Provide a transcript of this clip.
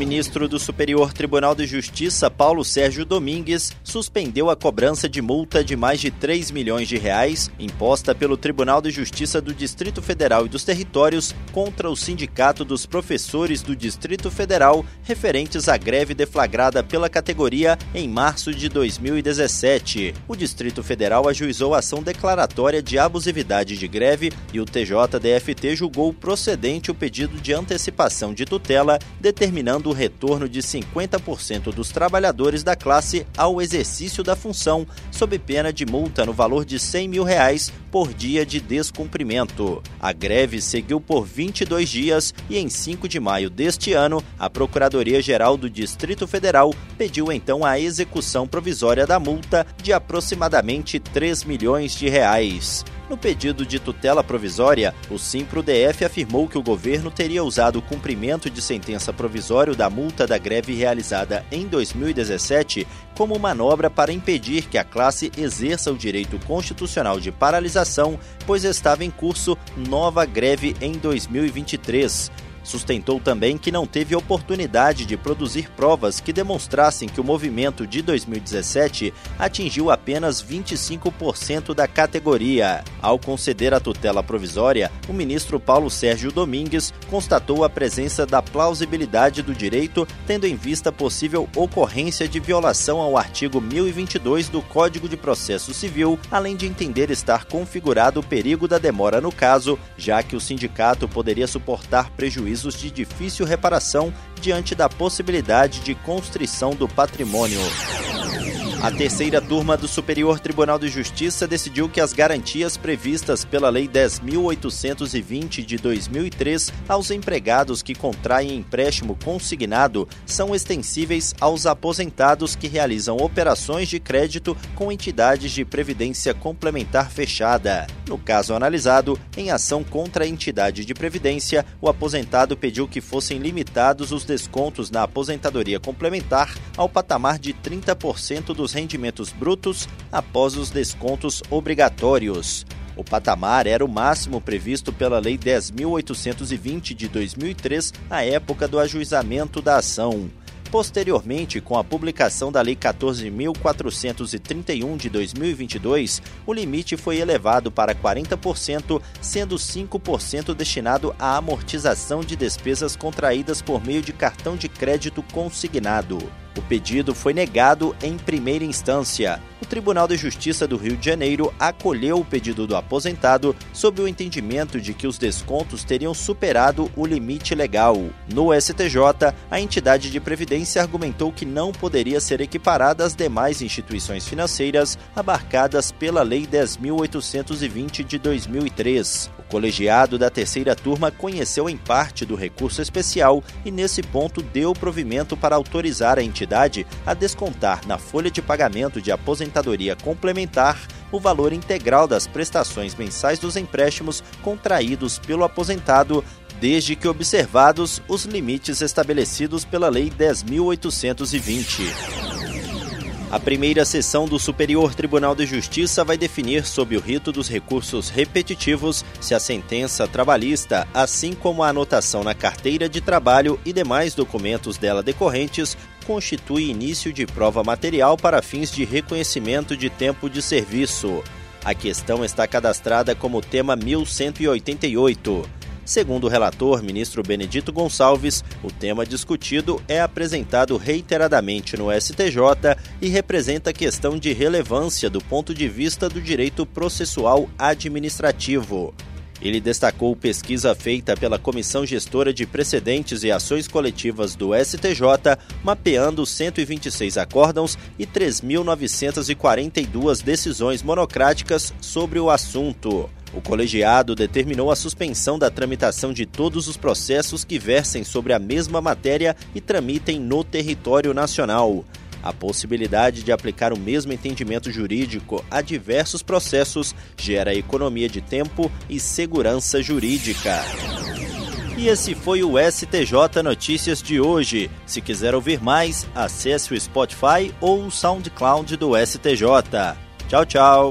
Ministro do Superior Tribunal de Justiça, Paulo Sérgio Domingues, suspendeu a cobrança de multa de mais de 3 milhões de reais imposta pelo Tribunal de Justiça do Distrito Federal e dos Territórios contra o Sindicato dos Professores do Distrito Federal referentes à greve deflagrada pela categoria em março de 2017. O Distrito Federal ajuizou a ação declaratória de abusividade de greve e o TJDFT julgou procedente o pedido de antecipação de tutela, determinando o retorno de 50% dos trabalhadores da classe ao exercício da função, sob pena de multa no valor de 100 mil reais por dia de descumprimento. A greve seguiu por 22 dias e em 5 de maio deste ano, a Procuradoria-Geral do Distrito Federal pediu então a execução provisória da multa de aproximadamente 3 milhões de reais. No pedido de tutela provisória, o Simpro-DF afirmou que o governo teria usado o cumprimento de sentença provisório da multa da greve realizada em 2017 como manobra para impedir que a classe exerça o direito constitucional de paralisação, pois estava em curso nova greve em 2023. Sustentou também que não teve oportunidade de produzir provas que demonstrassem que o movimento de 2017 atingiu apenas 25% da categoria. Ao conceder a tutela provisória, o ministro Paulo Sérgio Domingues constatou a presença da plausibilidade do direito, tendo em vista possível ocorrência de violação ao artigo 1022 do Código de Processo Civil, além de entender estar configurado o perigo da demora no caso, já que o sindicato poderia suportar prejuízo prejuízos de difícil reparação diante da possibilidade de constrição do patrimônio. A terceira turma do Superior Tribunal de Justiça decidiu que as garantias previstas pela Lei 10.820 de 2003 aos empregados que contraem empréstimo consignado são extensíveis aos aposentados que realizam operações de crédito com entidades de previdência complementar fechada. No caso analisado, em ação contra a entidade de previdência, o aposentado pediu que fossem limitados os descontos na aposentadoria complementar ao patamar de 30% dos rendimentos brutos após os descontos obrigatórios. O patamar era o máximo previsto pela Lei 10.820 de 2003, à época do ajuizamento da ação. Posteriormente, com a publicação da Lei 14.431 de 2022, o limite foi elevado para 40%, sendo 5% destinado à amortização de despesas contraídas por meio de cartão de crédito consignado. O pedido foi negado em primeira instância. Tribunal de Justiça do Rio de Janeiro acolheu o pedido do aposentado sob o entendimento de que os descontos teriam superado o limite legal. No STJ, a entidade de previdência argumentou que não poderia ser equiparada às demais instituições financeiras abarcadas pela Lei 10.820 de 2003. Colegiado da terceira turma conheceu em parte do recurso especial e, nesse ponto, deu provimento para autorizar a entidade a descontar na folha de pagamento de aposentadoria complementar o valor integral das prestações mensais dos empréstimos contraídos pelo aposentado, desde que observados os limites estabelecidos pela Lei 10.820. A primeira sessão do Superior Tribunal de Justiça vai definir, sob o rito dos recursos repetitivos, se a sentença trabalhista, assim como a anotação na carteira de trabalho e demais documentos dela decorrentes, constitui início de prova material para fins de reconhecimento de tempo de serviço. A questão está cadastrada como tema 1188. Segundo o relator, ministro Benedito Gonçalves, o tema discutido é apresentado reiteradamente no STJ e representa questão de relevância do ponto de vista do direito processual administrativo. Ele destacou pesquisa feita pela Comissão Gestora de Precedentes e Ações Coletivas do STJ, mapeando 126 acórdãos e 3.942 decisões monocráticas sobre o assunto. O colegiado determinou a suspensão da tramitação de todos os processos que versem sobre a mesma matéria e tramitem no território nacional. A possibilidade de aplicar o mesmo entendimento jurídico a diversos processos gera economia de tempo e segurança jurídica. E esse foi o STJ Notícias de hoje. Se quiser ouvir mais, acesse o Spotify ou o SoundCloud do STJ. Tchau, tchau.